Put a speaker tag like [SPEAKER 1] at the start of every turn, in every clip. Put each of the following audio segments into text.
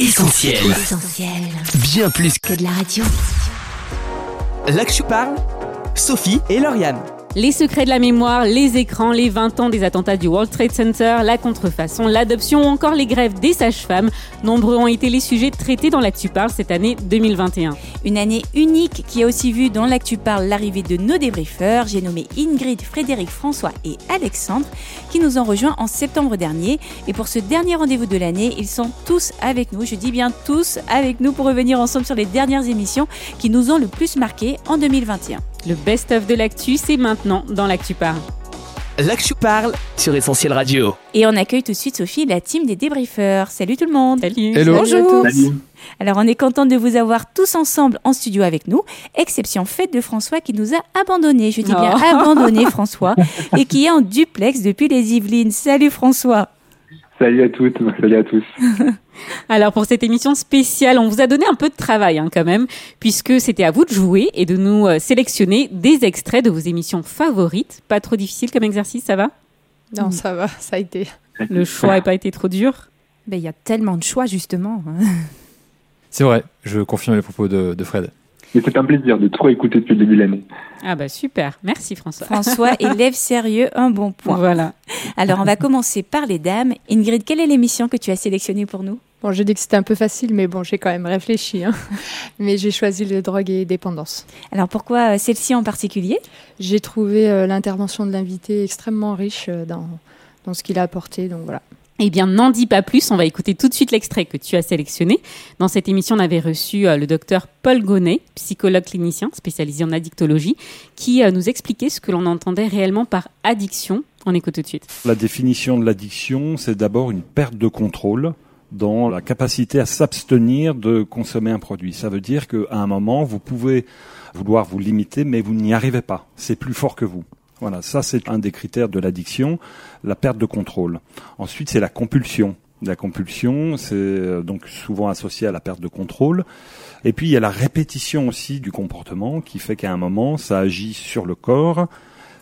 [SPEAKER 1] Essentiel.
[SPEAKER 2] Essentiel.
[SPEAKER 1] Bien plus que
[SPEAKER 2] Que de la radio.
[SPEAKER 1] là que je parle, Sophie et Lauriane.
[SPEAKER 3] Les secrets de la mémoire, les écrans, les 20 ans des attentats du World Trade Center, la contrefaçon, l'adoption ou encore les grèves des sages-femmes. Nombreux ont été les sujets traités dans l'Actu Parle cette année 2021.
[SPEAKER 4] Une année unique qui a aussi vu dans l'Actu Parle l'arrivée de nos débriefeurs. J'ai nommé Ingrid, Frédéric, François et Alexandre qui nous ont rejoints en septembre dernier. Et pour ce dernier rendez-vous de l'année, ils sont tous avec nous. Je dis bien tous avec nous pour revenir ensemble sur les dernières émissions qui nous ont le plus marqué en 2021.
[SPEAKER 3] Le best-of de l'actu, c'est maintenant dans l'Actu Parle.
[SPEAKER 1] Je parle sur Essentiel Radio.
[SPEAKER 4] Et on accueille tout de suite Sophie, la team des débriefeurs. Salut tout le monde.
[SPEAKER 3] Salut
[SPEAKER 5] Hello.
[SPEAKER 4] Bonjour.
[SPEAKER 6] Salut.
[SPEAKER 4] Alors on est content de vous avoir tous ensemble en studio avec nous, exception faite de François qui nous a abandonnés, je dis bien
[SPEAKER 3] Oh.
[SPEAKER 4] abandonné François, et qui est en duplex depuis les Yvelines. Salut François.
[SPEAKER 6] Salut à toutes, salut à tous.
[SPEAKER 3] Alors pour cette émission spéciale, on vous a donné un peu de travail hein, quand même, puisque c'était à vous de jouer et de nous euh, sélectionner des extraits de vos émissions favorites. Pas trop difficile comme exercice, ça va?
[SPEAKER 5] Non, ça va, ça a été.
[SPEAKER 3] Le choix n'a pas été trop dur?
[SPEAKER 4] Ben, Il y a tellement de choix justement.
[SPEAKER 5] C'est vrai, je confirme les propos de, de Fred.
[SPEAKER 6] Mais c'est un plaisir de trop écouter depuis le début de l'année.
[SPEAKER 3] Ah bah super, merci François.
[SPEAKER 4] François élève sérieux un bon point.
[SPEAKER 3] Voilà.
[SPEAKER 4] Alors on va commencer par les dames. Ingrid, quelle est l'émission que tu as sélectionnée pour nous?
[SPEAKER 7] Bon, j'ai dit que c'était un peu facile, mais bon, j'ai quand même réfléchi. hein. Mais j'ai choisi le drogue et dépendance.
[SPEAKER 4] Alors pourquoi euh, celle-ci en particulier?
[SPEAKER 7] J'ai trouvé euh, l'intervention de l'invité extrêmement riche euh, dans, dans ce qu'il a apporté. Donc voilà.
[SPEAKER 3] Eh bien, n'en dis pas plus, on va écouter tout de suite l'extrait que tu as sélectionné. Dans cette émission, on avait reçu euh, le docteur Paul Gonnet, psychologue clinicien spécialisé en addictologie, qui euh, nous expliquait ce que l'on entendait réellement par addiction. On écoute tout de suite.
[SPEAKER 8] La définition de l'addiction, c'est d'abord une perte de contrôle dans la capacité à s'abstenir de consommer un produit. Ça veut dire qu'à un moment, vous pouvez vouloir vous limiter, mais vous n'y arrivez pas. C'est plus fort que vous. Voilà, ça c'est un des critères de l'addiction, la perte de contrôle. Ensuite, c'est la compulsion. La compulsion, c'est euh, donc souvent associé à la perte de contrôle. Et puis, il y a la répétition aussi du comportement qui fait qu'à un moment, ça agit sur le corps,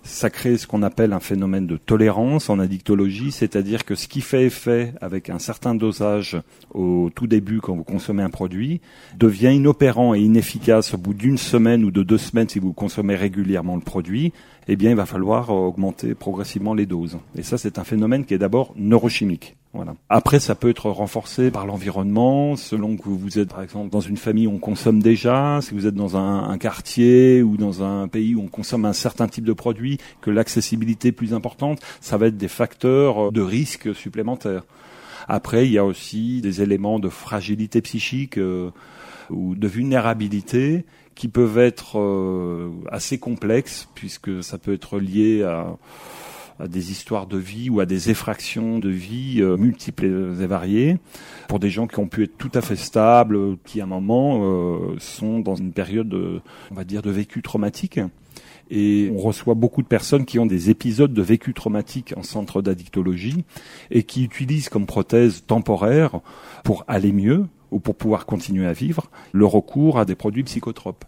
[SPEAKER 8] ça crée ce qu'on appelle un phénomène de tolérance en addictologie, c'est-à-dire que ce qui fait effet avec un certain dosage au tout début quand vous consommez un produit devient inopérant et inefficace au bout d'une semaine ou de deux semaines si vous consommez régulièrement le produit, eh bien il va falloir augmenter progressivement les doses. Et ça c'est un phénomène qui est d'abord neurochimique. Voilà. Après, ça peut être renforcé par l'environnement, selon que vous êtes, par exemple, dans une famille où on consomme déjà, si vous êtes dans un, quartier ou dans un pays où on consomme un certain type de produit, que l'accessibilité est plus importante, ça va être des facteurs de risque supplémentaires. Après, il y a aussi des éléments de fragilité psychique euh, ou de vulnérabilité qui peuvent être euh, assez complexes, puisque ça peut être lié à à des histoires de vie ou à des effractions de vie euh, multiples et variées pour des gens qui ont pu être tout à fait stables, euh, qui à un moment euh, sont dans une période, de, on va dire, de vécu traumatique. Et on reçoit beaucoup de personnes qui ont des épisodes de vécu traumatique en centre d'addictologie et qui utilisent comme prothèse temporaire pour aller mieux ou pour pouvoir continuer à vivre, le recours à des produits psychotropes.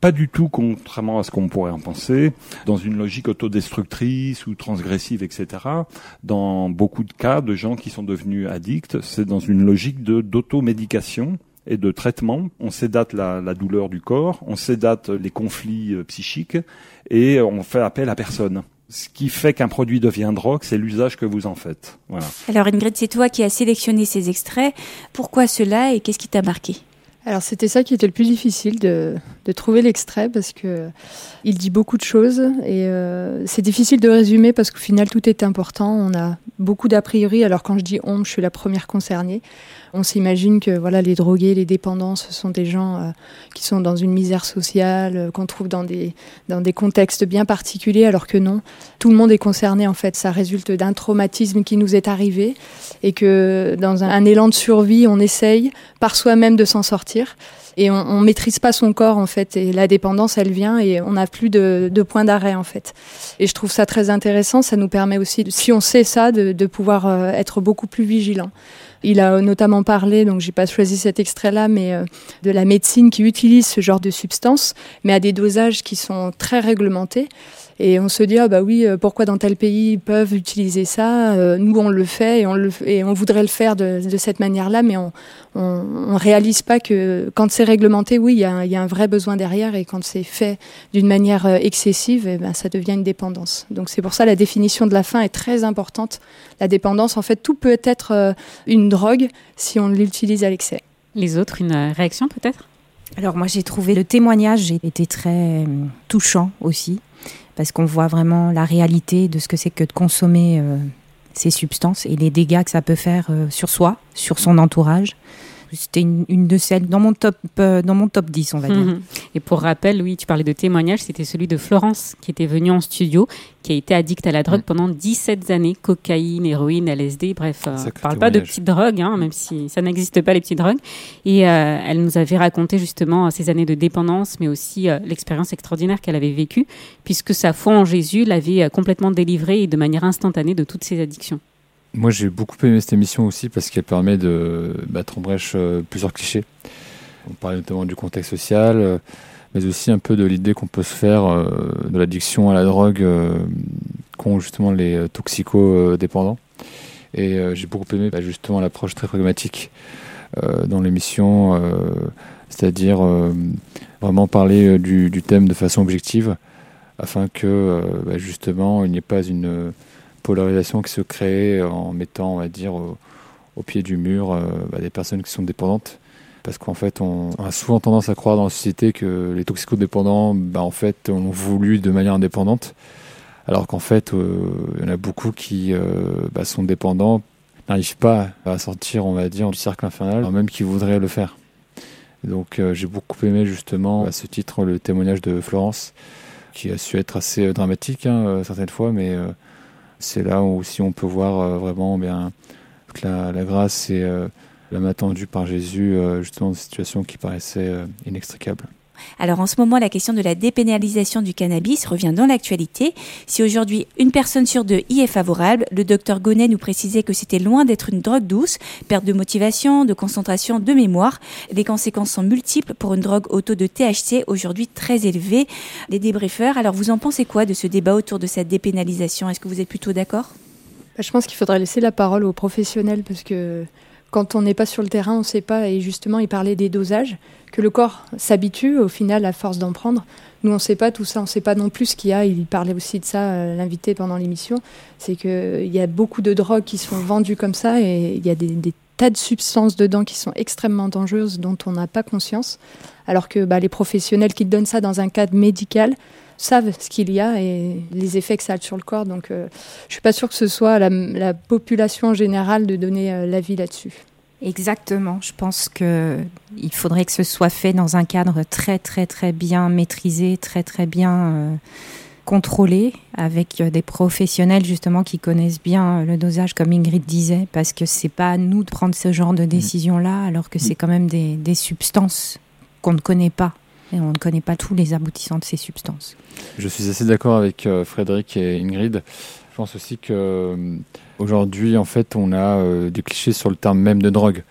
[SPEAKER 8] Pas du tout, contrairement à ce qu'on pourrait en penser, dans une logique autodestructrice ou transgressive, etc. Dans beaucoup de cas de gens qui sont devenus addicts, c'est dans une logique d'automédication et de traitement. On sédate la, la douleur du corps, on sédate les conflits euh, psychiques et on fait appel à personne. Ce qui fait qu'un produit devient drogue, c'est l'usage que vous en faites. Voilà.
[SPEAKER 4] Alors Ingrid, c'est toi qui as sélectionné ces extraits. Pourquoi cela et qu'est-ce qui t'a marqué?
[SPEAKER 7] Alors c'était ça qui était le plus difficile de, de trouver l'extrait parce que il dit beaucoup de choses et euh, c'est difficile de résumer parce qu'au final tout est important. On a beaucoup d'a priori. Alors quand je dis on, je suis la première concernée. On s'imagine que voilà les drogués, les dépendants, ce sont des gens euh, qui sont dans une misère sociale, euh, qu'on trouve dans des dans des contextes bien particuliers, alors que non, tout le monde est concerné en fait. Ça résulte d'un traumatisme qui nous est arrivé et que dans un, un élan de survie, on essaye par soi-même de s'en sortir et on, on maîtrise pas son corps en fait. Et la dépendance elle vient et on n'a plus de, de point d'arrêt en fait. Et je trouve ça très intéressant. Ça nous permet aussi si on sait ça de, de pouvoir euh, être beaucoup plus vigilant Il a notamment parlé, donc j'ai pas choisi cet extrait-là, mais euh, de la médecine qui utilise ce genre de substance, mais à des dosages qui sont très réglementés. Et on se dit, ah bah oui, euh, pourquoi dans tel pays ils peuvent utiliser ça euh, Nous, on le fait et on, le, et on voudrait le faire de, de cette manière-là, mais on on réalise pas que quand c'est réglementé, oui, il y, a, y, a un vrai besoin derrière, et quand c'est fait d'une manière excessive, eh ben, ça devient une dépendance. Donc c'est pour ça la définition de la fin est très importante. La dépendance, en fait, tout peut être une drogue si on l'utilise à l'excès.
[SPEAKER 3] Les autres, une réaction peut-être?
[SPEAKER 4] Alors moi j'ai trouvé le témoignage j'ai été très touchant aussi parce qu'on voit vraiment la réalité de ce que c'est que de consommer euh, ces substances et les dégâts que ça peut faire euh, sur soi, sur son entourage. C'était une, de celles dans mon top euh, dans mon top 10, on va dire. Mhm.
[SPEAKER 3] Et pour rappel, oui, tu parlais de témoignage, c'était celui de Florence qui était venue en studio, qui a été addicte à la drogue pendant 17 années, cocaïne, héroïne, LSD, bref, euh, on parle pas de petites drogues, hein, même si ça n'existe pas les petites drogues. Et euh, elle nous avait raconté justement ses années de dépendance, mais aussi l'expérience extraordinaire qu'elle avait vécue, puisque sa foi en Jésus l'avait complètement délivrée et de manière instantanée de toutes ses addictions.
[SPEAKER 5] Moi, j'ai beaucoup aimé cette émission aussi parce qu'elle permet de battre en brèche euh, plusieurs clichés. On parlait notamment du contexte social, euh, mais aussi un peu de l'idée qu'on peut se faire euh, de l'addiction à la drogue qu'ont justement les toxicodépendants. Et j'ai beaucoup aimé bah, justement l'approche très pragmatique dans l'émission, c'est-à-dire vraiment parler du, thème de façon objective afin que bah, justement il n'y ait pas une polarisation qui se crée en mettant, on va dire, au, pied du mur euh, bah, des personnes qui sont dépendantes. Parce qu'en fait, on, a souvent tendance à croire dans la société que les toxicodépendants, bah, en fait, ont voulu de manière indépendante. Alors qu'en fait, euh, il y en a beaucoup qui euh, bah, sont dépendants, n'arrivent pas à sortir, on va dire, du cercle infernal, même qu'ils voudraient le faire. Donc j'ai beaucoup aimé justement à ce titre le témoignage de Florence, qui a su être assez dramatique hein, certaines fois, mais c'est là où aussi on peut voir euh, vraiment bien toute la, grâce et euh, la main tendue par Jésus euh, justement dans des situations qui paraissaient inextricables.
[SPEAKER 4] Alors en ce moment, la question de la dépénalisation du cannabis revient dans l'actualité. Si aujourd'hui une personne sur deux y est favorable, le docteur Gonnet nous précisait que c'était loin d'être une drogue douce, perte de motivation, de concentration, de mémoire. Les conséquences sont multiples pour une drogue au taux de THC aujourd'hui très élevé. Les débriefeurs, alors vous en pensez quoi de ce débat autour de cette dépénalisation? Est-ce que vous êtes plutôt d'accord?
[SPEAKER 7] Bah, Je pense qu'il faudrait laisser la parole aux professionnels parce que quand on n'est pas sur le terrain, on ne sait pas. Et justement, il parlait des dosages, que le corps s'habitue au final à force d'en prendre. Nous, on ne sait pas tout ça, on ne sait pas non plus ce qu'il y a. Il parlait aussi de ça, euh, l'invité, pendant l'émission. C'est qu'il y a beaucoup de drogues qui sont vendues comme ça et il y a des, tas de substances dedans qui sont extrêmement dangereuses dont on n'a pas conscience. Alors que bah, les professionnels qui donnent ça dans un cadre médical savent ce qu'il y a et les effets que ça a sur le corps. Donc, euh, je suis pas sûre que ce soit la, population en général de donner euh, l'avis là-dessus.
[SPEAKER 4] Exactement. Je pense que il faudrait que ce soit fait dans un cadre très très très bien maîtrisé, très très bien euh, contrôlé, avec des professionnels justement qui connaissent bien le dosage, comme Ingrid disait, parce que c'est pas à nous de prendre ce genre de mm. décision là, alors que c'est quand même des, des substances qu'on ne connaît pas et on ne connaît pas tous les aboutissants de ces substances.
[SPEAKER 5] Je suis assez d'accord avec euh, Frédéric et Ingrid. Je pense aussi que euh, aujourd'hui, en fait, on a euh, des clichés sur le terme même de drogue.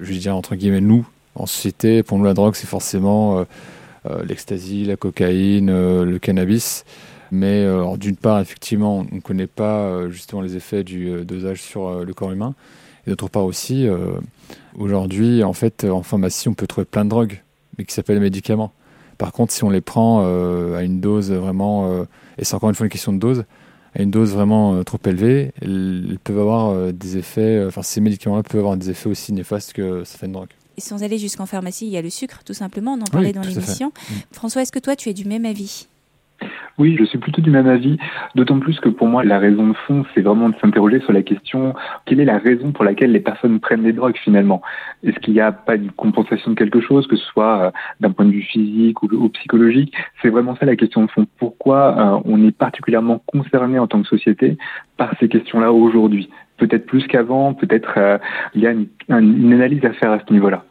[SPEAKER 5] Je veux dire entre guillemets nous en société. Pour nous, la drogue, c'est forcément l'ecstasy, la cocaïne, le cannabis. Mais d'une part, effectivement, on ne connaît pas justement les effets du dosage sur le corps humain. Et d'autre part aussi, aujourd'hui, en fait, en pharmacie, on peut trouver plein de drogues, mais qui s'appellent médicaments. Par contre, si on les prend euh, à une dose vraiment, euh, et c'est encore une fois une question de dose, à une dose vraiment euh, trop élevée, elles, peuvent avoir des effets, enfin ces médicaments-là peuvent avoir des effets aussi néfastes que certaines drogues.
[SPEAKER 4] Et sans aller jusqu'en pharmacie, il y a le sucre, tout simplement, on en parlait dans l'émission. Mm. François, est-ce que toi, tu es du même avis?
[SPEAKER 6] Oui, je suis plutôt du même avis, d'autant plus que pour moi, la raison de fond, c'est vraiment de s'interroger sur la question, quelle est la raison pour laquelle les personnes prennent des drogues finalement? Est-ce qu'il n'y a pas une compensation de quelque chose, que ce soit euh, d'un point de vue physique ou, psychologique? C'est vraiment ça la question de fond. Pourquoi euh, on est particulièrement concerné en tant que société par ces questions-là aujourd'hui? Peut-être plus qu'avant, peut-être euh, il y a une analyse à faire à ce niveau-là.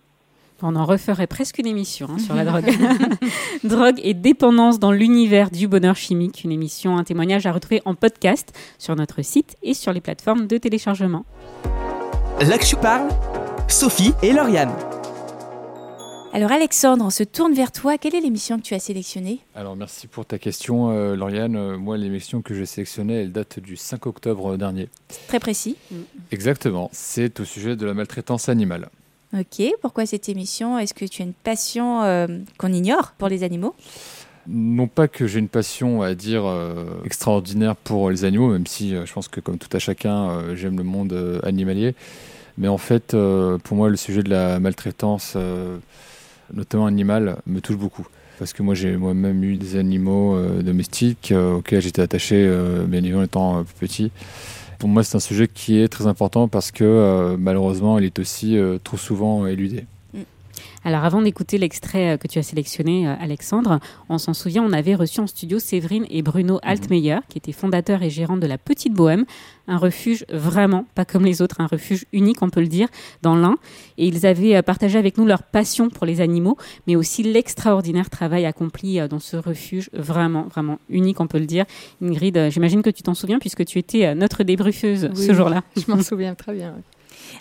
[SPEAKER 3] On en referait presque une émission hein, sur la drogue. drogue et dépendance dans l'univers du bonheur chimique. Une émission, un témoignage à retrouver en podcast sur notre site et sur les plateformes de téléchargement.
[SPEAKER 1] L'Actu parle, Sophie et Lauriane.
[SPEAKER 4] Alors Alexandre, on se tourne vers toi. Quelle est l'émission que tu as sélectionnée?
[SPEAKER 5] Alors merci pour ta question, euh, Lauriane. Euh, moi, l'émission que j'ai sélectionnée, elle date du 5 octobre dernier.
[SPEAKER 4] Très précis.
[SPEAKER 5] Exactement. C'est au sujet de la maltraitance animale.
[SPEAKER 4] Ok, pourquoi cette émission? Est-ce que tu as une passion euh, qu'on ignore pour les animaux?
[SPEAKER 5] Non pas que j'ai une passion à dire euh, extraordinaire pour les animaux, même si euh, je pense que comme tout à chacun, j'aime le monde animalier. Mais en fait, pour moi, le sujet de la maltraitance, notamment animale, me touche beaucoup. Parce que moi, j'ai moi-même eu des animaux domestiques auxquels j'étais attaché, bien évidemment, étant plus petit. Pour moi, c'est un sujet qui est très important parce que euh, malheureusement, il est aussi euh, trop souvent éludé.
[SPEAKER 3] Alors avant d'écouter l'extrait euh, que tu as sélectionné, euh, Alexandre, on s'en souvient, on avait reçu en studio Séverine et Bruno Altmeyer, qui étaient fondateurs et gérants de la Petite Bohème, un refuge vraiment pas comme les autres, un refuge unique, on peut le dire, dans l'Ain. Et ils avaient euh, partagé avec nous leur passion pour les animaux, mais aussi l'extraordinaire travail accompli dans ce refuge, vraiment, vraiment unique, on peut le dire. Ingrid, j'imagine que tu t'en souviens puisque tu étais notre débriefeuse
[SPEAKER 7] Oui.
[SPEAKER 3] ce jour-là.
[SPEAKER 7] Je m'en souviens très bien. ouais.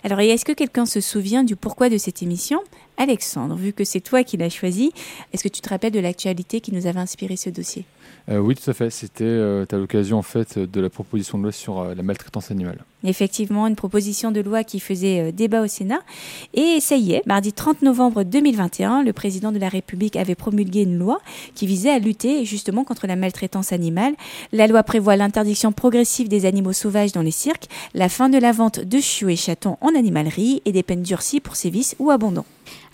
[SPEAKER 4] Alors, est-ce que quelqu'un se souvient du pourquoi de cette émission? Alexandre, vu que c'est toi qui l'as choisi, est-ce que tu te rappelles de l'actualité qui nous avait inspiré ce dossier?
[SPEAKER 5] Euh, oui, tout à fait. C'était euh, à l'occasion en fait de la proposition de loi sur euh, la maltraitance animale.
[SPEAKER 4] Effectivement, une proposition de loi qui faisait euh, débat au Sénat. Et ça y est, mardi 30 novembre 2021, le président de la République avait promulgué une loi qui visait à lutter justement contre la maltraitance animale. La loi prévoit l'interdiction progressive des animaux sauvages dans les cirques, la fin de la vente de chiots et chatons en animalerie et des peines durcies pour sévices ou abandon.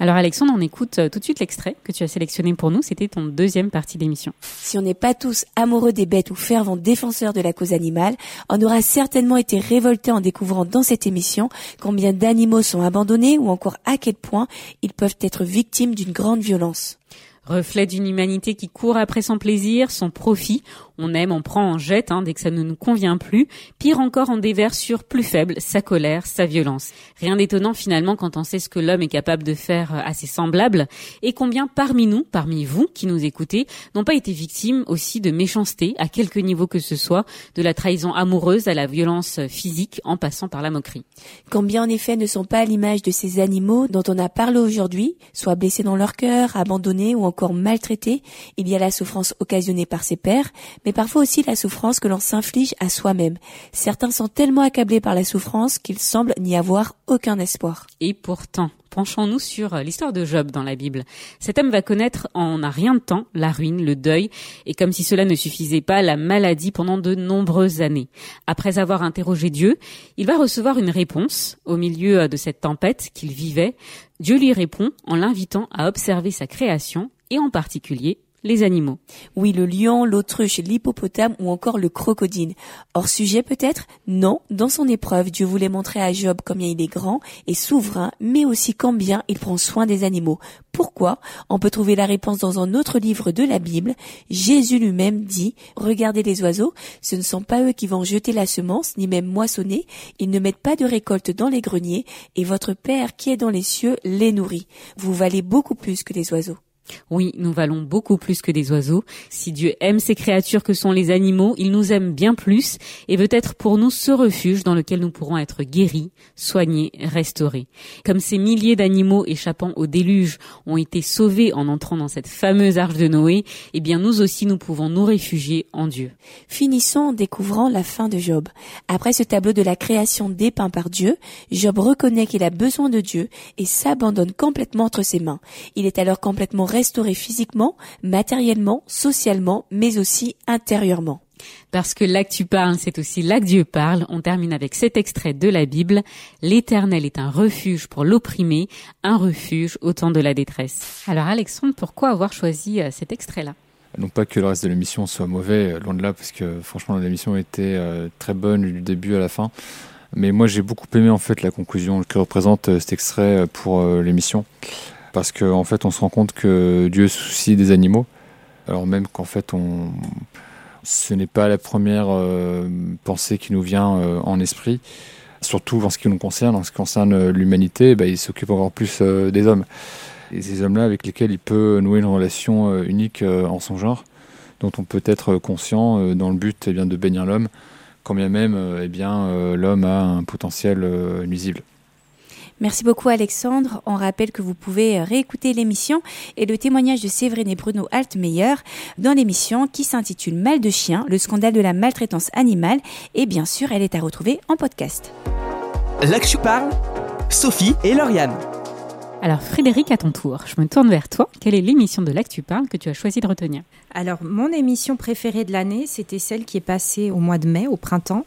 [SPEAKER 3] Alors Alexandre, on écoute euh, tout de suite l'extrait que tu as sélectionné pour nous. C'était ton deuxième partie d'émission.
[SPEAKER 4] Si on n'est pas tous amoureux des bêtes ou fervents défenseurs de la cause animale, on aura certainement été révolté en découvrant dans cette émission combien d'animaux sont abandonnés ou encore à quel point ils peuvent être victimes d'une grande violence.
[SPEAKER 3] Reflet d'une humanité qui court après son plaisir, son profit. On aime, on prend, on jette hein, dès que ça ne nous convient plus. Pire encore, on déverse sur plus faible sa colère, sa violence. Rien d'étonnant finalement quand on sait ce que l'homme est capable de faire euh, à ses semblables et combien parmi nous, parmi vous qui nous écoutez, n'ont pas été victimes aussi de méchanceté à quelque niveau que ce soit, de la trahison amoureuse à la violence physique en passant par la moquerie?
[SPEAKER 4] Combien en effet ne sont pas à l'image de ces animaux dont on a parlé aujourd'hui, soit blessés dans leur cœur, abandonnés ou encore maltraités? Il y a la souffrance occasionnée par ses mais parfois aussi la souffrance que l'on s'inflige à soi-même. Certains sont tellement accablés par la souffrance qu'ils semblent n'y avoir aucun espoir.
[SPEAKER 3] Et pourtant, penchons-nous sur euh, l'histoire de Job dans la Bible. Cet homme va connaître en un rien de temps la ruine, le deuil, et comme si cela ne suffisait pas, la maladie pendant de nombreuses années. Après avoir interrogé Dieu, il va recevoir une réponse au milieu euh, de cette tempête qu'il vivait. Dieu lui répond en l'invitant à observer sa création, et en particulier les animaux.
[SPEAKER 4] Oui, le lion, l'autruche, l'hippopotame ou encore le crocodile. Hors sujet peut-être? Non, dans son épreuve, Dieu voulait montrer à Job combien il est grand et souverain, mais aussi combien il prend soin des animaux. Pourquoi? On peut trouver la réponse dans un autre livre de la Bible. Jésus lui-même dit, Regardez les oiseaux, ce ne sont pas eux qui vont jeter la semence, ni même moissonner, ils ne mettent pas de récolte dans les greniers, et votre Père qui est dans les cieux les nourrit. Vous valez beaucoup plus que les oiseaux.
[SPEAKER 3] Oui, nous valons beaucoup plus que des oiseaux. Si Dieu aime ces créatures que sont les animaux, il nous aime bien plus et veut être pour nous ce refuge dans lequel nous pourrons être guéris, soignés, restaurés. Comme ces milliers d'animaux échappant au déluge ont été sauvés en entrant dans cette fameuse arche de Noé, eh bien nous aussi nous pouvons nous réfugier en Dieu.
[SPEAKER 4] Finissons en découvrant la fin de Job. Après ce tableau de la création dépeint par Dieu, Job reconnaît qu'il a besoin de Dieu et s'abandonne complètement entre ses mains. Il est alors complètement restauré physiquement, matériellement, socialement, mais aussi intérieurement.
[SPEAKER 3] Parce que là que tu parles, c'est aussi là que Dieu parle. On termine avec cet extrait de la Bible. L'Éternel est un refuge pour l'opprimé, un refuge au temps de la détresse. Alors Alexandre, pourquoi avoir choisi euh, cet extrait-là?
[SPEAKER 5] Non pas que le reste de l'émission soit mauvais, euh, loin de là, parce que franchement l'émission était euh, très bonne du début à la fin. Mais moi j'ai beaucoup aimé en fait la conclusion que représente cet extrait pour l'émission, parce qu'en en fait on se rend compte que Dieu soucie des animaux, alors même qu'en fait on ce n'est pas la première euh, pensée qui nous vient euh, en esprit. Surtout en ce qui nous concerne, en ce qui concerne euh, l'humanité, bah, il s'occupe encore plus des hommes. Et ces hommes-là avec lesquels il peut nouer une relation unique en son genre, dont on peut être conscient dans le but eh bien, de bénir l'homme, quand bien même eh l'homme a un potentiel nuisible.
[SPEAKER 4] Merci beaucoup Alexandre. On rappelle que vous pouvez réécouter l'émission et le témoignage de Séverine et Bruno Altmeyer dans l'émission qui s'intitule Mal de chien, le scandale de la maltraitance animale. Et bien sûr, elle est à retrouver en podcast.
[SPEAKER 1] Je parle, Sophie et Lauriane.
[SPEAKER 3] Alors Frédéric, à ton tour, je me tourne vers toi. Quelle est l'émission de Là que tu parles que tu as choisi de retenir?
[SPEAKER 2] Alors, mon émission préférée de l'année, c'était celle qui est passée au mois de mai, au printemps,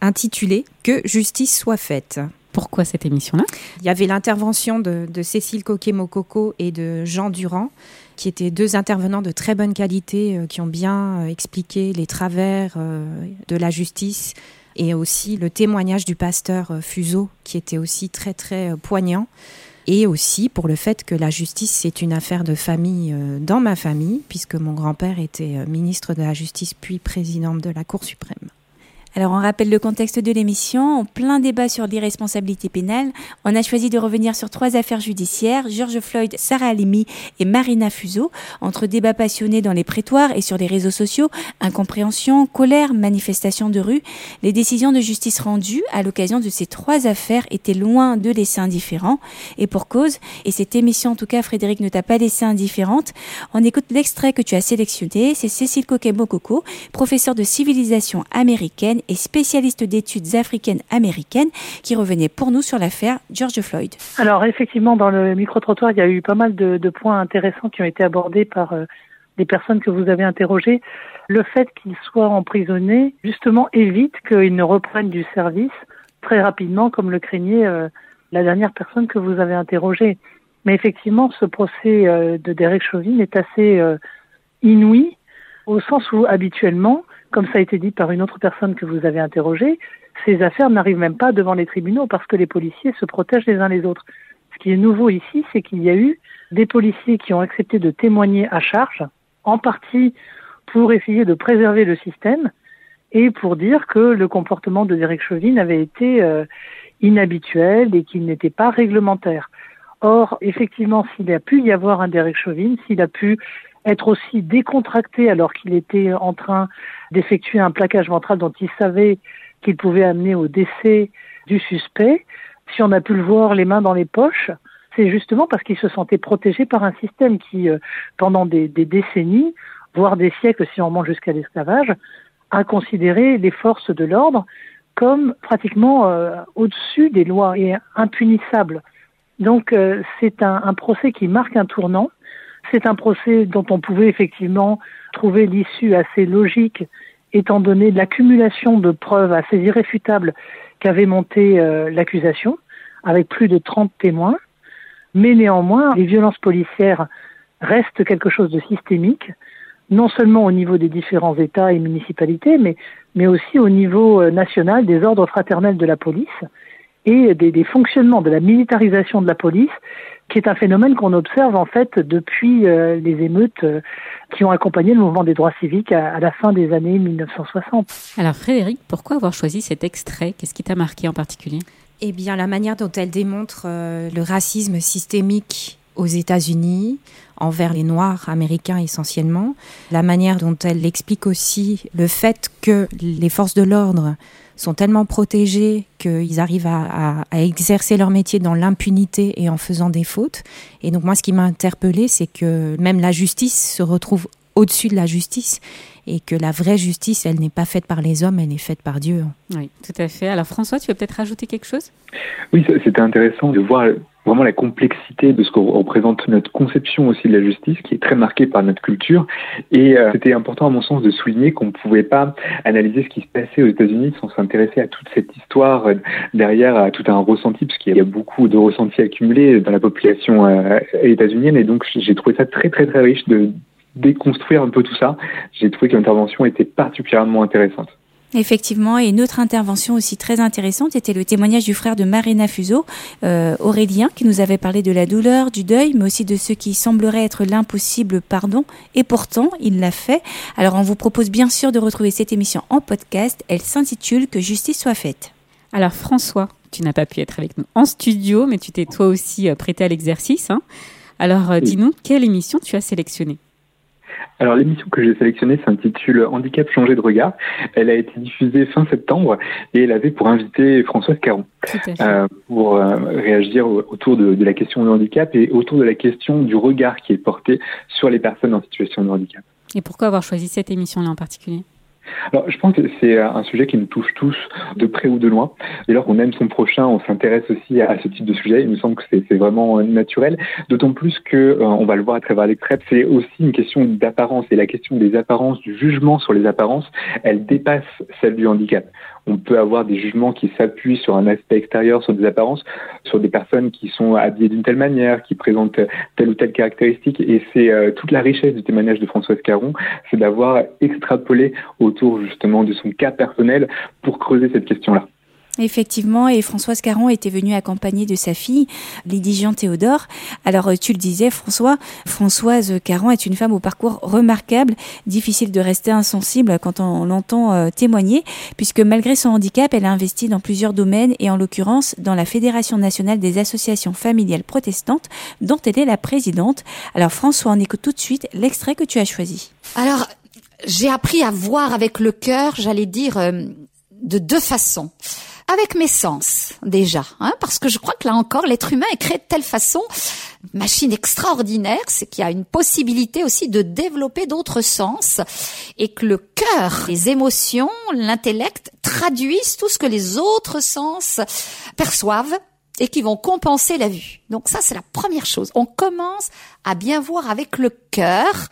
[SPEAKER 2] intitulée Que justice soit faite.
[SPEAKER 3] Pourquoi cette émission-là?
[SPEAKER 2] Il y avait l'intervention de, Cécile Coquet-Mokoko et de Jean Durand, qui étaient deux intervenants de très bonne qualité, euh, qui ont bien euh, expliqué les travers euh, de la justice et aussi le témoignage du pasteur Fuseau, qui était aussi très très poignant. Et aussi pour le fait que la justice, c'est une affaire de famille dans ma famille, puisque mon grand-père était ministre de la Justice puis président de la Cour suprême.
[SPEAKER 4] Alors on rappelle le contexte de l'émission, en plein débat sur l'irresponsabilité pénale, on a choisi de revenir sur trois affaires judiciaires, George Floyd, Sarah Halimi et Marina Fuso, entre débats passionnés dans les prétoires et sur les réseaux sociaux, incompréhension, colère, manifestations de rue, les décisions de justice rendues à l'occasion de ces trois affaires étaient loin de laisser indifférents, et pour cause, et cette émission en tout cas Frédéric ne t'a pas laissé indifférente, on écoute l'extrait que tu as sélectionné, c'est Cécile Coquet-Mokoko, professeure de civilisation américaine et spécialiste d'études africaines américaines, qui revenait pour nous sur l'affaire George Floyd.
[SPEAKER 9] Alors effectivement, dans le micro-trottoir, il y a eu pas mal de, points intéressants qui ont été abordés par euh, les personnes que vous avez interrogées. Le fait qu'ils soient emprisonnés, justement, évite qu'ils ne reprennent du service très rapidement, comme le craignait euh, la dernière personne que vous avez interrogée. Mais effectivement, ce procès euh, de Derek Chauvin est assez inouï, au sens où habituellement, comme ça a été dit par une autre personne que vous avez interrogée, ces affaires n'arrivent même pas devant les tribunaux parce que les policiers se protègent les uns les autres. Ce qui est nouveau ici, c'est qu'il y a eu des policiers qui ont accepté de témoigner à charge, en partie pour essayer de préserver le système et pour dire que le comportement de Derek Chauvin avait été euh, inhabituel et qu'il n'était pas réglementaire. Or, effectivement, s'il a pu y avoir un Derek Chauvin, s'il a pu être aussi décontracté alors qu'il était en train d'effectuer un plaquage ventral dont il savait qu'il pouvait amener au décès du suspect, si on a pu le voir les mains dans les poches, c'est justement parce qu'il se sentait protégé par un système qui, euh, pendant des, des, décennies, voire des siècles, si on monte jusqu'à l'esclavage, a considéré les forces de l'ordre comme pratiquement euh, au-dessus des lois et impunissables. Donc euh, c'est un, un procès qui marque un tournant. C'est un procès dont on pouvait effectivement trouver l'issue assez logique, étant donné l'accumulation de preuves assez irréfutables qu'avait monté euh, l'accusation, avec plus de 30 témoins. Mais néanmoins, les violences policières restent quelque chose de systémique, non seulement au niveau des différents États et municipalités, mais, aussi au niveau euh, national des ordres fraternels de la police et des, des fonctionnements de la militarisation de la police qui est un phénomène qu'on observe en fait depuis euh, les émeutes euh, qui ont accompagné le mouvement des droits civiques à, à, la fin des années 1960.
[SPEAKER 3] Alors Frédéric, pourquoi avoir choisi cet extrait? Qu'est-ce qui t'a marqué en particulier?
[SPEAKER 2] Eh bien, la manière dont elle démontre euh, le racisme systémique aux États-Unis envers les Noirs américains essentiellement, la manière dont elle explique aussi le fait que les forces de l'ordre sont tellement protégés qu'ils arrivent à, à, à, exercer leur métier dans l'impunité et en faisant des fautes. Et donc moi, ce qui m'a interpellée, c'est que même la justice se retrouve au-dessus de la justice et que la vraie justice, elle n'est pas faite par les hommes, elle est faite par Dieu.
[SPEAKER 3] Oui, tout à fait. Alors François, tu veux peut-être rajouter quelque chose?
[SPEAKER 6] Oui, c'était intéressant de voir vraiment la complexité de ce que représente notre conception aussi de la justice, qui est très marquée par notre culture. Et euh, c'était important, à mon sens, de souligner qu'on ne pouvait pas analyser ce qui se passait aux États-Unis sans s'intéresser à toute cette histoire euh, derrière, à tout un ressenti, parce qu'il y a beaucoup de ressentis accumulés dans la population euh, états-unienne. Et donc, j'ai trouvé ça très, très, très riche de déconstruire un peu tout ça. J'ai trouvé que l'intervention était particulièrement intéressante.
[SPEAKER 4] Effectivement, et une autre intervention aussi très intéressante était le témoignage du frère de Marina Fuso, euh, Aurélien, qui nous avait parlé de la douleur, du deuil, mais aussi de ce qui semblerait être l'impossible pardon, et pourtant il l'a fait. Alors on vous propose bien sûr de retrouver cette émission en podcast, elle s'intitule Que justice soit faite.
[SPEAKER 3] Alors François, tu n'as pas pu être avec nous en studio, mais tu t'es toi aussi prêté à l'exercice. Hein Alors euh, dis-nous, quelle émission tu as sélectionnée?
[SPEAKER 6] Alors l'émission que j'ai sélectionnée s'intitule Handicap changer de regard. Elle a été diffusée fin septembre et elle avait pour invité Françoise Caron euh, pour euh, réagir autour de, de, la question du handicap et autour de la question du regard qui est porté sur les personnes en situation de handicap.
[SPEAKER 3] Et pourquoi avoir choisi cette émission-là en particulier?
[SPEAKER 6] Alors, je pense que c'est un sujet qui nous touche tous de près ou de loin. Dès lors qu'on aime son prochain, on s'intéresse aussi à ce type de sujet. Il me semble que c'est vraiment naturel. D'autant plus que, euh, on va le voir à travers l'extrait, c'est aussi une question d'apparence. Et la question des apparences, du jugement sur les apparences, elle dépasse celle du handicap on peut avoir des jugements qui s'appuient sur un aspect extérieur, sur des apparences, sur des personnes qui sont habillées d'une telle manière, qui présentent telle ou telle caractéristique. Et c'est euh, toute la richesse du témoignage de Françoise Caron, c'est d'avoir extrapolé autour justement de son cas personnel pour creuser cette question-là.
[SPEAKER 4] Effectivement, et Françoise Caron était venue accompagner de sa fille, Lydie Jean Théodore. Alors, euh, tu le disais, François, Françoise Caron est une femme au parcours remarquable, difficile de rester insensible quand on l'entend euh, témoigner, puisque malgré son handicap, elle a investi dans plusieurs domaines et en l'occurrence dans la Fédération nationale des associations familiales protestantes, dont elle est la présidente. Alors, François, on écoute tout de suite l'extrait que tu as choisi.
[SPEAKER 10] Alors, j'ai appris à voir avec le cœur, j'allais dire, euh, de deux façons avec mes sens déjà, hein, parce que je crois que là encore, l'être humain est créé de telle façon, machine extraordinaire, c'est qu'il y a une possibilité aussi de développer d'autres sens et que le cœur, les émotions, l'intellect traduisent tout ce que les autres sens perçoivent et qui vont compenser la vue. Donc ça, c'est la première chose. On commence à bien voir avec le cœur,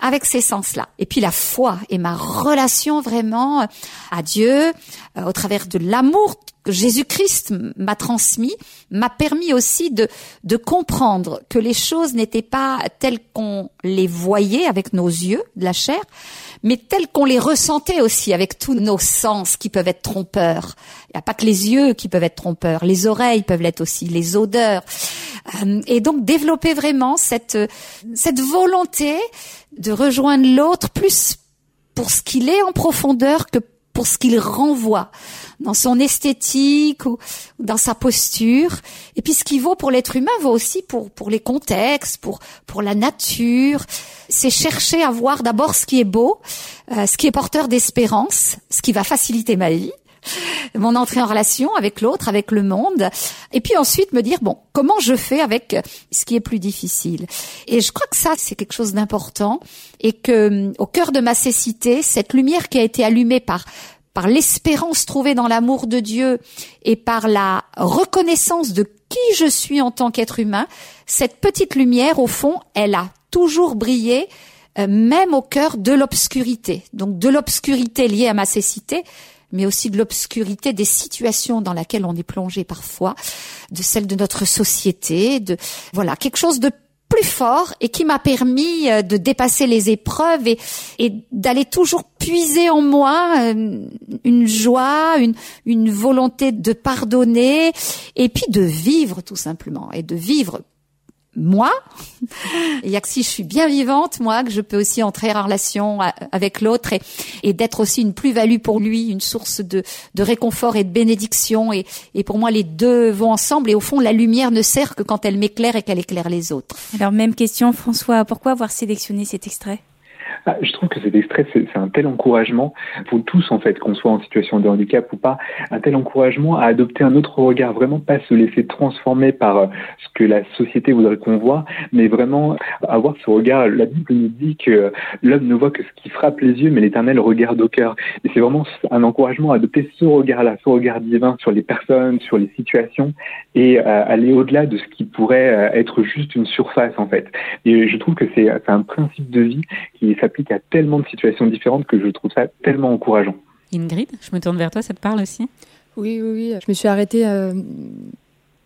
[SPEAKER 10] avec ces sens-là. Et puis la foi et ma relation vraiment à Dieu, euh, au travers de l'amour Jésus-Christ m'a transmis, m'a permis aussi de, de comprendre que les choses n'étaient pas telles qu'on les voyait avec nos yeux de la chair, mais telles qu'on les ressentait aussi avec tous nos sens qui peuvent être trompeurs. Il n'y a pas que les yeux qui peuvent être trompeurs, les oreilles peuvent l'être aussi, les odeurs. Euh, et donc développer vraiment cette, cette volonté de rejoindre l'autre plus pour ce qu'il est en profondeur que pour ce qu'il renvoie dans son esthétique ou, dans sa posture. Et puis ce qui vaut pour l'être humain vaut aussi pour pour les contextes, pour pour la nature. C'est chercher à voir d'abord ce qui est beau, euh, ce qui est porteur d'espérance, ce qui va faciliter ma vie mon entrée en relation avec l'autre, avec le monde, et puis ensuite me dire bon, comment je fais avec ce qui est plus difficile. Et je crois que ça c'est quelque chose d'important et que au cœur de ma cécité, cette lumière qui a été allumée par par l'espérance trouvée dans l'amour de Dieu et par la reconnaissance de qui je suis en tant qu'être humain, cette petite lumière, au fond, elle a toujours brillé, euh, même au cœur de l'obscurité. Donc de l'obscurité liée à ma cécité, mais aussi de l'obscurité des situations dans lesquelles on est plongé parfois, de celle de notre société, de voilà quelque chose de plus fort et qui m'a permis euh, de dépasser les épreuves et, et d'aller toujours puiser en moi euh, une joie, une, une volonté de pardonner et puis de vivre tout simplement et de vivre moi. Il y a que si je suis bien vivante, moi, que je peux aussi entrer en relation avec l'autre et, d'être aussi une plus-value pour lui, une source de, réconfort et de bénédiction. Et, pour moi, les deux vont ensemble. Et au fond, la lumière ne sert que quand elle m'éclaire et qu'elle éclaire les autres.
[SPEAKER 4] Alors, même question, François, pourquoi avoir sélectionné cet extrait?
[SPEAKER 6] Ah, je trouve que cet extrait, c'est un tel encouragement pour tous, en fait, qu'on soit en situation de handicap ou pas, un tel encouragement à adopter un autre regard, vraiment pas se laisser transformer par euh, ce que la société voudrait qu'on voit, mais vraiment avoir ce regard. La Bible nous dit que l'homme ne voit que ce qui frappe les yeux, mais l'éternel regarde au cœur. Et c'est vraiment un encouragement à adopter ce regard-là, ce regard divin sur les personnes, sur les situations, et euh, aller au-delà de ce qui pourrait euh, être juste une surface, en fait. Et je trouve que c'est un principe de vie qui s'applique à tellement de situations différentes que je trouve ça tellement encourageant.
[SPEAKER 3] Ingrid, je me tourne vers toi, ça te parle aussi?
[SPEAKER 7] Oui, oui, oui. Je me suis arrêtée euh,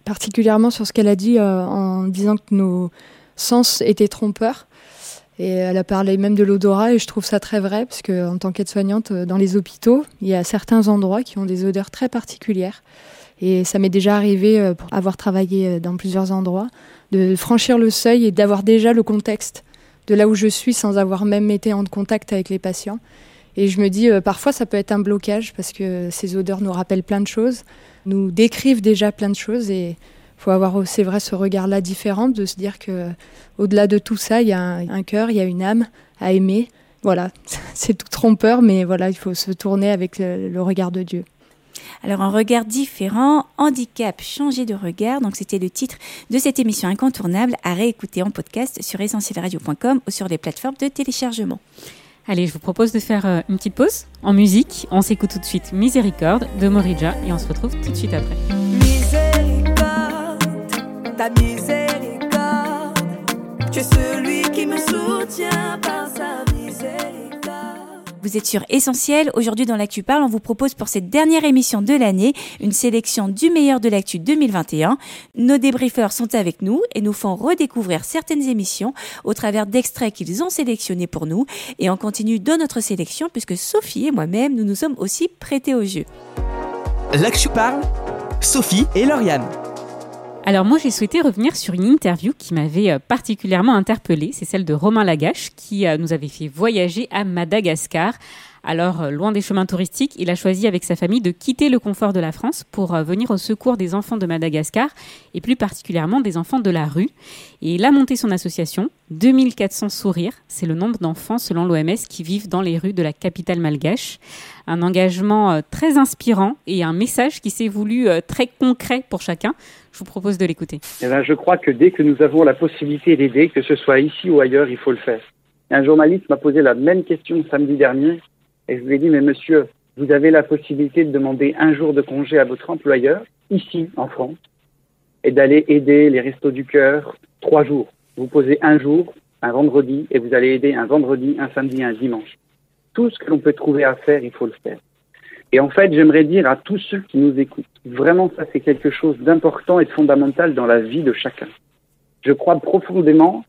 [SPEAKER 7] particulièrement sur ce qu'elle a dit euh, en disant que nos sens étaient trompeurs. Et elle a parlé même de l'odorat et je trouve ça très vrai parce que en tant qu'aide-soignante euh, dans les hôpitaux, il y a certains endroits qui ont des odeurs très particulières. Et ça m'est déjà arrivé, pour avoir travaillé dans plusieurs endroits, de franchir le seuil et d'avoir déjà le contexte de là où je suis sans avoir même été en contact avec les patients. Et je me dis, euh, parfois, ça peut être un blocage parce que ces odeurs nous rappellent plein de choses, nous décrivent déjà plein de choses et faut avoir, c'est vrai, ce regard-là différent de se dire que au-delà de tout ça, il y a un, cœur, il y a une âme à aimer. Voilà, c'est tout trompeur, mais voilà, il faut se tourner avec le regard de Dieu.
[SPEAKER 4] Alors un regard différent, handicap, changer de regard. Donc c'était le titre de cette émission incontournable à réécouter en podcast sur essentielradio.com ou sur les plateformes de téléchargement.
[SPEAKER 3] Allez, je vous propose de faire euh, une petite pause en musique. On s'écoute tout de suite Miséricorde de Morija et on se retrouve tout de suite après.
[SPEAKER 11] Miséricorde, ta miséricorde, tu es celui qui me soutient par
[SPEAKER 4] vous êtes sur Essentiel. Aujourd'hui, dans l'Actu Parle, on vous propose pour cette dernière émission de l'année une sélection du meilleur de l'Actu 2021. Nos débriefeurs sont avec nous et nous font redécouvrir certaines émissions au travers d'extraits qu'ils ont sélectionnés pour nous. Et on continue dans notre sélection puisque Sophie et moi-même, nous nous sommes aussi prêtés au jeu.
[SPEAKER 1] L'Actu Parle, Sophie et Lauriane.
[SPEAKER 3] Alors moi j'ai souhaité revenir sur une interview qui m'avait euh, particulièrement interpellée, c'est celle de Romain Lagache qui euh, nous avait fait voyager à Madagascar alors, euh, loin des chemins touristiques, il a choisi avec sa famille de quitter le confort de la France pour venir au secours des enfants de Madagascar et plus particulièrement des enfants de la rue. Et il a monté son association, 2400 sourires, c'est le nombre d'enfants selon l'OMS qui vivent dans les rues de la capitale malgache. Un engagement très inspirant et un message qui s'est voulu très concret pour chacun. Je vous propose de l'écouter.
[SPEAKER 12] Eh ben, je crois que dès que nous avons la possibilité d'aider, que ce soit ici ou ailleurs, il faut le faire. Un journaliste m'a posé la même question samedi dernier et je lui ai dit, mais monsieur, vous avez la possibilité de demander un jour de congé à votre employeur, ici, en France, et d'aller aider les restos du cœur trois jours. Vous posez un jour, un vendredi, et vous allez aider un vendredi, un samedi, un dimanche. Tout ce que l'on peut trouver à faire, il faut le faire. Et en fait, j'aimerais dire à tous ceux qui nous écoutent, vraiment ça c'est quelque chose d'important et de fondamental dans la vie de chacun. Je crois profondément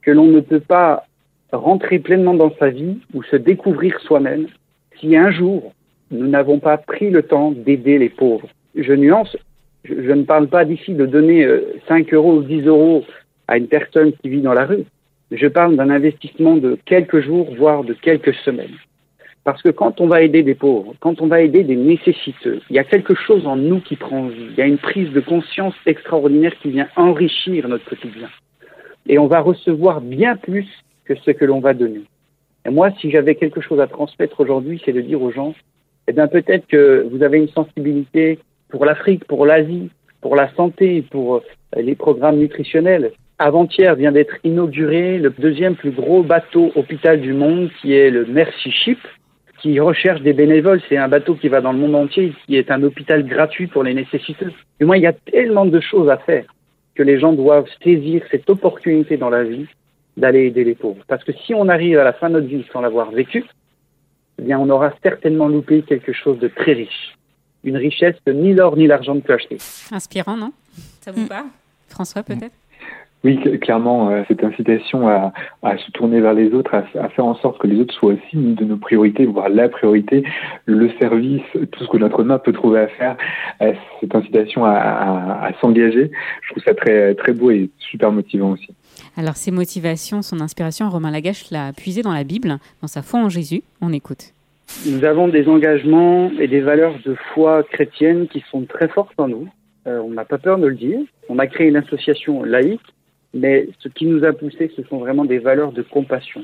[SPEAKER 12] que l'on ne peut pas rentrer pleinement dans sa vie ou se découvrir soi-même si un jour nous n'avons pas pris le temps d'aider les pauvres. Je nuance, je, ne parle pas d'ici de donner 5 euh, euros ou 10 euros à une personne qui vit dans la rue. Je parle d'un investissement de quelques jours, voire de quelques semaines. Parce que quand on va aider des pauvres, quand on va aider des nécessiteux, il y a quelque chose en nous qui prend vie. Il y a une prise de conscience extraordinaire qui vient enrichir notre quotidien. Et on va recevoir bien plus que ce que l'on va donner. Et moi, si j'avais quelque chose à transmettre aujourd'hui, c'est de dire aux gens, eh bien peut-être que vous avez une sensibilité pour l'Afrique, pour l'Asie, pour la santé, pour euh, les programmes nutritionnels. Avant-hier vient d'être inauguré le deuxième plus gros bateau hôpital du monde, qui est le Mercy Ship, qui recherche des bénévoles. C'est un bateau qui va dans le monde entier, qui est un hôpital gratuit pour les nécessiteux. Et moi, il y a tellement de choses à faire que les gens doivent saisir cette opportunité dans la vie d'aller aider les pauvres. Parce que si on arrive à la fin de notre vie sans l'avoir vécu, eh bien, on aura certainement loupé quelque chose de très riche. Une richesse que ni l'or ni l'argent ne peut acheter.
[SPEAKER 3] Inspirant, non? Ça vous parle? François, peut-être?
[SPEAKER 6] Oui, clairement, euh, cette incitation à, à, se tourner vers les autres, à, à, faire en sorte que les autres soient aussi une de nos priorités, voire la priorité, le service, tout ce que notre main peut trouver à faire, euh, cette incitation à, à s'engager, je trouve ça très, très beau et super motivant aussi.
[SPEAKER 3] Alors, ses motivations, son inspiration, Romain Lagache l'a puisé dans la Bible, dans sa foi en Jésus. On écoute.
[SPEAKER 12] Nous avons des engagements et des valeurs de foi chrétienne qui sont très fortes en nous. Euh, on n'a pas peur de le dire. On a créé une association laïque mais ce qui nous a poussé, ce sont vraiment des valeurs de compassion.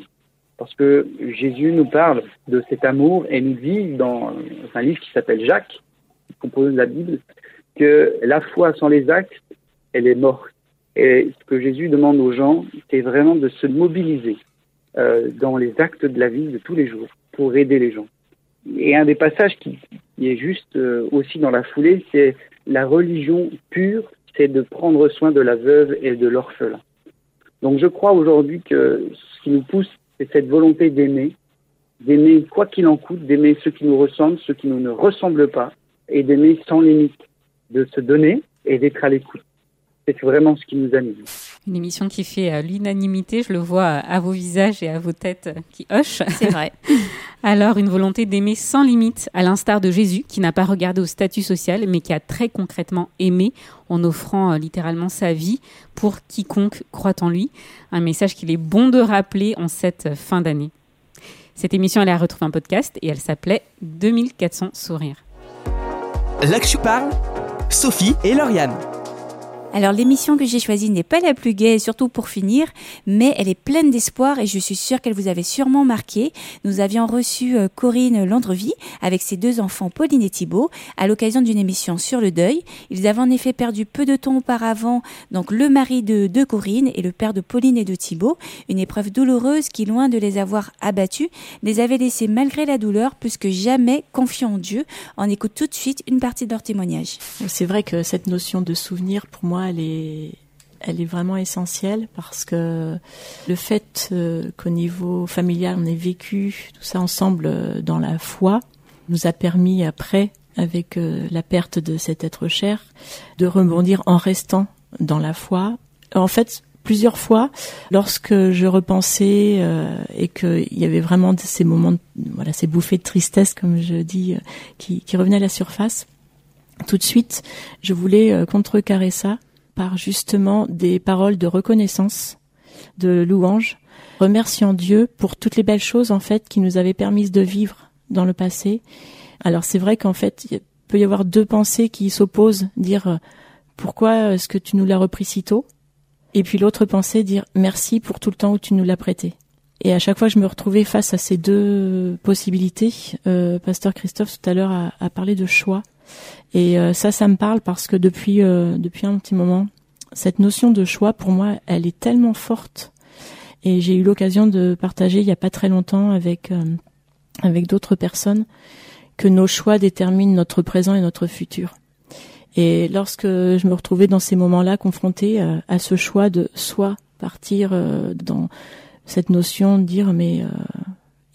[SPEAKER 12] Parce que Jésus nous parle de cet amour et nous dit dans un livre qui s'appelle Jacques, qui compose la Bible, que la foi sans les actes, elle est morte. Et ce que Jésus demande aux gens, c'est vraiment de se mobiliser euh, dans les actes de la vie de tous les jours pour aider les gens. Et un des passages qui, est juste euh, aussi dans la foulée, c'est la religion pure c'est de prendre soin de la veuve et de l'orphelin. Donc je crois aujourd'hui que ce qui nous pousse, c'est cette volonté d'aimer, d'aimer quoi qu'il en coûte, d'aimer ceux qui nous ressemblent, ceux qui nous ne ressemblent pas, et d'aimer sans limite, de se donner et d'être à l'écoute. C'est vraiment ce qui nous anime.
[SPEAKER 3] Une émission qui fait euh, l'unanimité, je le vois à vos visages et à vos têtes qui hochent.
[SPEAKER 4] C'est vrai.
[SPEAKER 3] Alors, une volonté d'aimer sans limite, à l'instar de Jésus, qui n'a pas regardé au statut social, mais qui a très concrètement aimé en offrant euh, littéralement sa vie pour quiconque croit en lui. Un message qu'il est bon de rappeler en cette fin d'année. Cette émission, elle a retrouvé un podcast et elle s'appelait 2400 sourires.
[SPEAKER 1] Là que je parle, Sophie et Lauriane.
[SPEAKER 4] Alors l'émission que j'ai choisie n'est pas la plus gaie, surtout pour finir, mais elle est pleine d'espoir et je suis sûre qu'elle vous avait sûrement marqué. Nous avions reçu euh, Corinne Landrevie avec ses deux enfants Pauline et Thibault à l'occasion d'une émission sur le deuil. Ils avaient en effet perdu peu de temps auparavant, donc le mari de, de Corinne et le père de Pauline et de Thibault, une épreuve douloureuse qui, loin de les avoir abattus, les avait laissés malgré la douleur plus que jamais confiants en Dieu. On écoute tout de suite une partie de leur témoignage.
[SPEAKER 13] C'est vrai que cette notion de souvenir, pour moi, elle est, elle est vraiment essentielle parce que le fait euh, qu'au niveau familial, on ait vécu tout ça ensemble euh, dans la foi, nous a permis après, avec euh, la perte de cet être cher, de rebondir en restant dans la foi. En fait, plusieurs fois, lorsque je repensais euh, et qu'il y avait vraiment ces moments, voilà, ces bouffées de tristesse, comme je dis, qui, revenaient à la surface, tout de suite, je voulais contrecarrer ça par justement des paroles de reconnaissance, de louange, remerciant Dieu pour toutes les belles choses en fait qui nous avaient permis de vivre dans le passé. Alors c'est vrai qu'en fait, il peut y avoir deux pensées qui s'opposent, dire euh, pourquoi est-ce que tu nous l'as repris si tôt? Et puis l'autre pensée, dire merci pour tout le temps où tu nous l'as prêté. Et à chaque fois, je me retrouvais face à ces deux possibilités. Euh, Pasteur Christophe tout à l'heure a parlé de choix. Et euh, ça, ça me parle parce que depuis euh, depuis un petit moment, cette notion de choix, pour moi, elle est tellement forte. Et j'ai eu l'occasion de partager il y a pas très longtemps avec euh, avec d'autres personnes que nos choix déterminent notre présent et notre futur. Et lorsque je me retrouvais dans ces moments-là confrontée à, à ce choix de soit partir euh, dans cette notion de dire mais euh,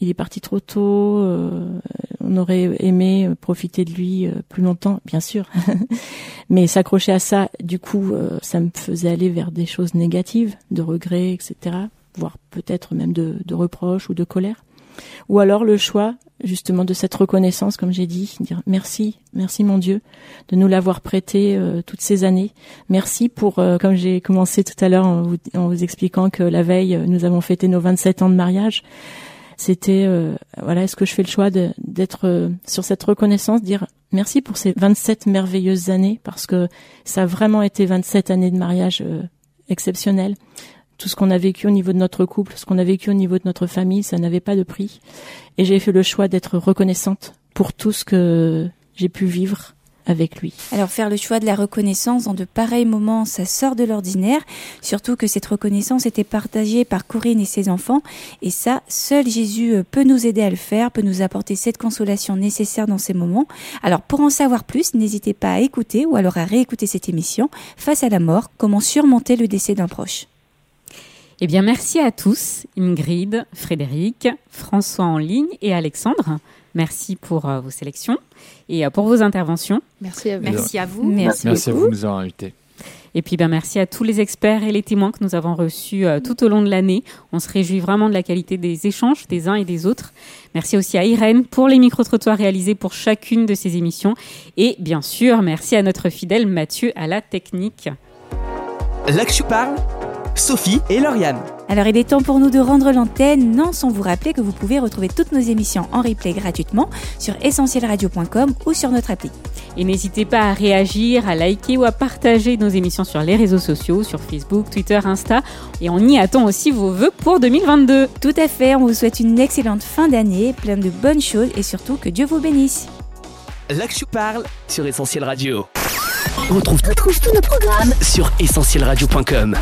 [SPEAKER 13] il est parti trop tôt, euh, on aurait aimé profiter de lui euh, plus longtemps, bien sûr. Mais s'accrocher à ça, du coup, euh, ça me faisait aller vers des choses négatives, de regrets, etc. Voire peut-être même de, de reproches ou de colère. Ou alors le choix, justement, de cette reconnaissance, comme j'ai dit, dire merci, merci mon Dieu, de nous l'avoir prêté toutes ces années. Merci pour, comme j'ai commencé tout à l'heure en vous, expliquant que la veille, nous avons fêté nos 27 ans de mariage c'était euh, voilà est-ce que je fais le choix d'être euh, sur cette reconnaissance dire merci pour ces 27 merveilleuses années parce que ça a vraiment été 27 années de mariage euh, exceptionnelles. Tout ce qu'on a vécu au niveau de notre couple ce qu'on a vécu au niveau de notre famille ça n'avait pas de prix. Et j'ai fait le choix d'être reconnaissante pour tout ce que j'ai pu vivre avec lui.
[SPEAKER 4] Alors faire le choix de la reconnaissance dans de pareils moments, ça sort de l'ordinaire, surtout que cette reconnaissance était partagée par Corinne et ses enfants, et ça, seul Jésus euh, peut nous aider à le faire, peut nous apporter cette consolation nécessaire dans ces moments. Alors pour en savoir plus, n'hésitez pas à écouter ou alors à réécouter cette émission, Face à la mort, comment surmonter le décès d'un proche.
[SPEAKER 3] Eh bien, merci à tous, Ingrid, Frédéric, François en ligne et Alexandre. Merci pour euh, vos sélections et euh, pour vos interventions.
[SPEAKER 7] Merci à vous.
[SPEAKER 2] Merci à vous.
[SPEAKER 5] Merci, merci à vous de nous avoir invités.
[SPEAKER 3] Et puis ben, merci à tous les experts et les témoins que nous avons reçus euh, tout au long de l'année. On se réjouit vraiment de la qualité des échanges des uns et des autres. Merci aussi à Irène pour les micro-trottoirs réalisés pour chacune de ces émissions. Et bien sûr, merci à notre fidèle Mathieu à la technique.
[SPEAKER 1] L'Axu parle, Sophie et Lauriane.
[SPEAKER 4] Alors il est temps pour nous de rendre l'antenne, non sans vous rappeler que vous pouvez retrouver toutes nos émissions en replay gratuitement sur essentielradio.com ou sur notre appli.
[SPEAKER 3] Et n'hésitez pas à réagir, à liker ou à partager nos émissions sur les réseaux sociaux, sur Facebook, Twitter, Insta. Et on y attend aussi vos vœux pour 2022.
[SPEAKER 4] Tout à fait, on vous souhaite une excellente fin d'année, plein de bonnes choses et surtout que Dieu vous bénisse.
[SPEAKER 1] L'Axu parle sur Essentiel Radio. On retrouve, retrouve tous nos programmes sur essentielradio.com.